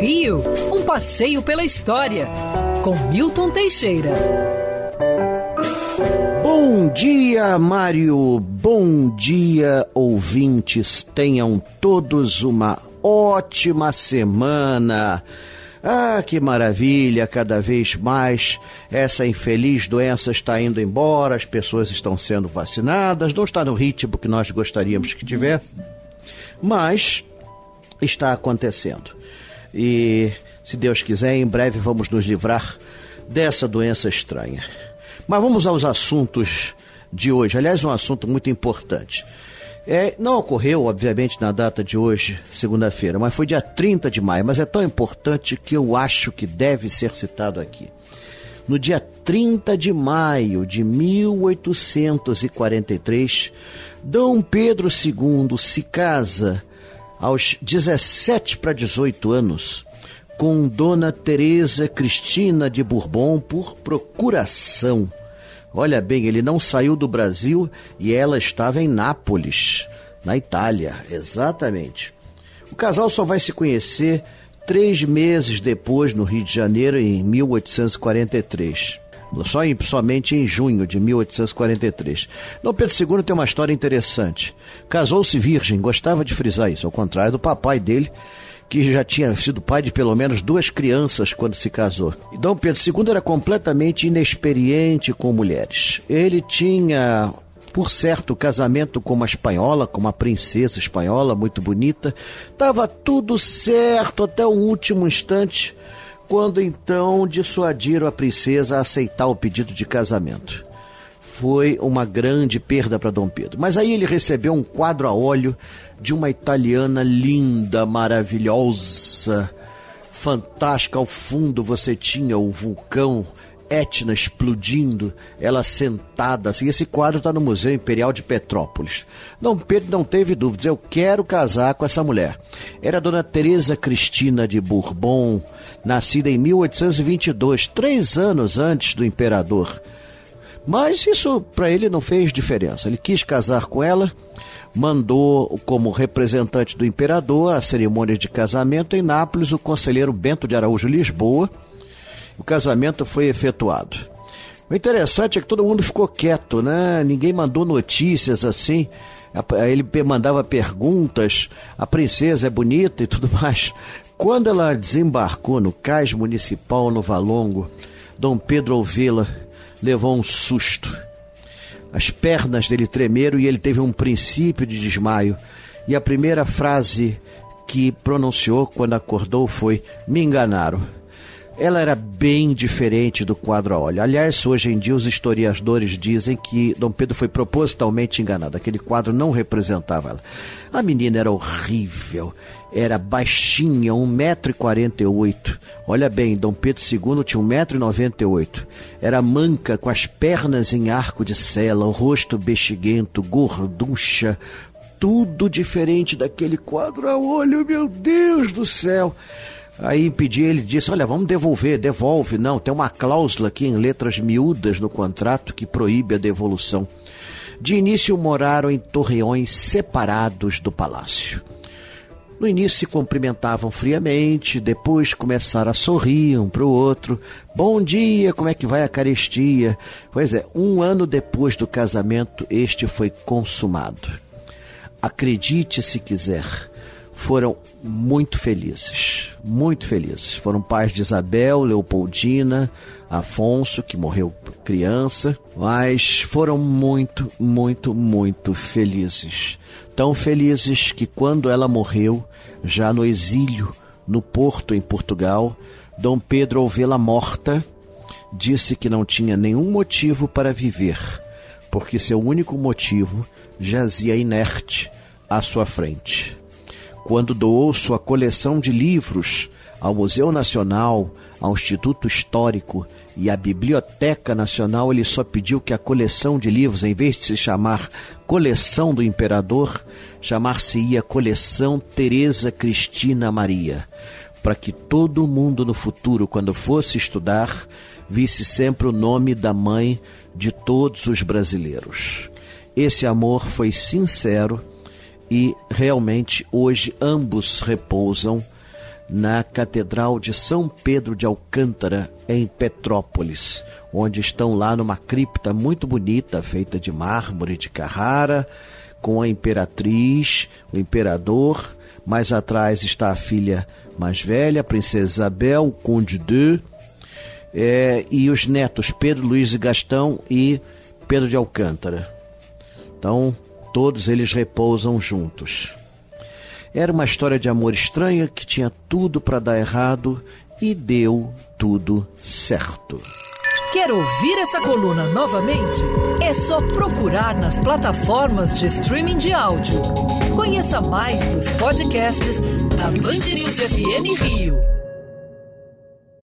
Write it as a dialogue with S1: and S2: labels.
S1: Rio, um passeio pela história, com Milton Teixeira.
S2: Bom dia, Mário. Bom dia, ouvintes. Tenham todos uma ótima semana. Ah, que maravilha! Cada vez mais essa infeliz doença está indo embora, as pessoas estão sendo vacinadas, não está no ritmo que nós gostaríamos que tivesse, mas está acontecendo. E, se Deus quiser, em breve vamos nos livrar dessa doença estranha. Mas vamos aos assuntos de hoje. Aliás, um assunto muito importante. É, não ocorreu, obviamente, na data de hoje, segunda-feira, mas foi dia 30 de maio. Mas é tão importante que eu acho que deve ser citado aqui. No dia 30 de maio de 1843, Dom Pedro II se casa aos 17 para 18 anos com Dona Teresa Cristina de Bourbon por procuração. Olha bem, ele não saiu do Brasil e ela estava em Nápoles, na Itália, exatamente. O casal só vai se conhecer três meses depois, no Rio de Janeiro, em 1843. Só em, somente em junho de 1843. Dom Pedro II tem uma história interessante. Casou-se virgem, gostava de frisar isso, ao contrário do papai dele, que já tinha sido pai de pelo menos duas crianças quando se casou. E Dom Pedro II era completamente inexperiente com mulheres. Ele tinha, por certo, casamento com uma espanhola, com uma princesa espanhola muito bonita. Tava tudo certo até o último instante, quando então dissuadiram a princesa a aceitar o pedido de casamento foi uma grande perda para Dom Pedro. Mas aí ele recebeu um quadro a óleo de uma italiana linda, maravilhosa, fantástica. Ao fundo você tinha o vulcão Etna explodindo, ela sentada assim. Esse quadro está no Museu Imperial de Petrópolis. Dom Pedro não teve dúvidas, eu quero casar com essa mulher. Era Dona Teresa Cristina de Bourbon, nascida em 1822, três anos antes do imperador. Mas isso para ele não fez diferença. Ele quis casar com ela, mandou como representante do imperador a cerimônia de casamento em Nápoles o conselheiro Bento de Araújo Lisboa. O casamento foi efetuado. O interessante é que todo mundo ficou quieto, né? Ninguém mandou notícias assim. Ele mandava perguntas, a princesa é bonita e tudo mais. Quando ela desembarcou no cais municipal no Valongo, Dom Pedro ouvi-la levou um susto. As pernas dele tremeram e ele teve um princípio de desmaio. E a primeira frase que pronunciou quando acordou foi: Me enganaram. Ela era bem diferente do quadro a óleo. Aliás, hoje em dia os historiadores dizem que Dom Pedro foi propositalmente enganado. Aquele quadro não representava ela. A menina era horrível era baixinha, 1,48m. Olha bem, Dom Pedro II tinha 1,98m. Era manca, com as pernas em arco de sela, o rosto bexiguento, gorducha, tudo diferente daquele quadro a olho, meu Deus do céu. Aí pedi, ele disse: Olha, vamos devolver, devolve. Não, tem uma cláusula aqui em letras miúdas no contrato que proíbe a devolução. De início moraram em torreões separados do palácio. No início se cumprimentavam friamente, depois começaram a sorrir um para o outro. Bom dia, como é que vai a carestia? Pois é, um ano depois do casamento, este foi consumado. Acredite se quiser, foram muito felizes, muito felizes. Foram pais de Isabel, Leopoldina, Afonso, que morreu criança, mas foram muito, muito, muito felizes. Tão felizes que quando ela morreu, já no exílio, no Porto, em Portugal, Dom Pedro, ao vê-la morta, disse que não tinha nenhum motivo para viver, porque seu único motivo jazia inerte à sua frente. Quando doou sua coleção de livros ao Museu Nacional, ao Instituto Histórico e à Biblioteca Nacional, ele só pediu que a coleção de livros, em vez de se chamar Coleção do Imperador, chamar-se-ia Coleção Teresa Cristina Maria, para que todo mundo no futuro, quando fosse estudar, visse sempre o nome da mãe de todos os brasileiros. Esse amor foi sincero e realmente hoje ambos repousam na Catedral de São Pedro de Alcântara, em Petrópolis, onde estão lá numa cripta muito bonita, feita de mármore de Carrara, com a imperatriz, o imperador. Mais atrás está a filha mais velha, a princesa Isabel, o conde de, é, e os netos Pedro, Luiz e Gastão e Pedro de Alcântara. Então, todos eles repousam juntos. Era uma história de amor estranha que tinha tudo para dar errado e deu tudo certo.
S1: Quer ouvir essa coluna novamente? É só procurar nas plataformas de streaming de áudio. Conheça mais dos podcasts da Band News FM Rio.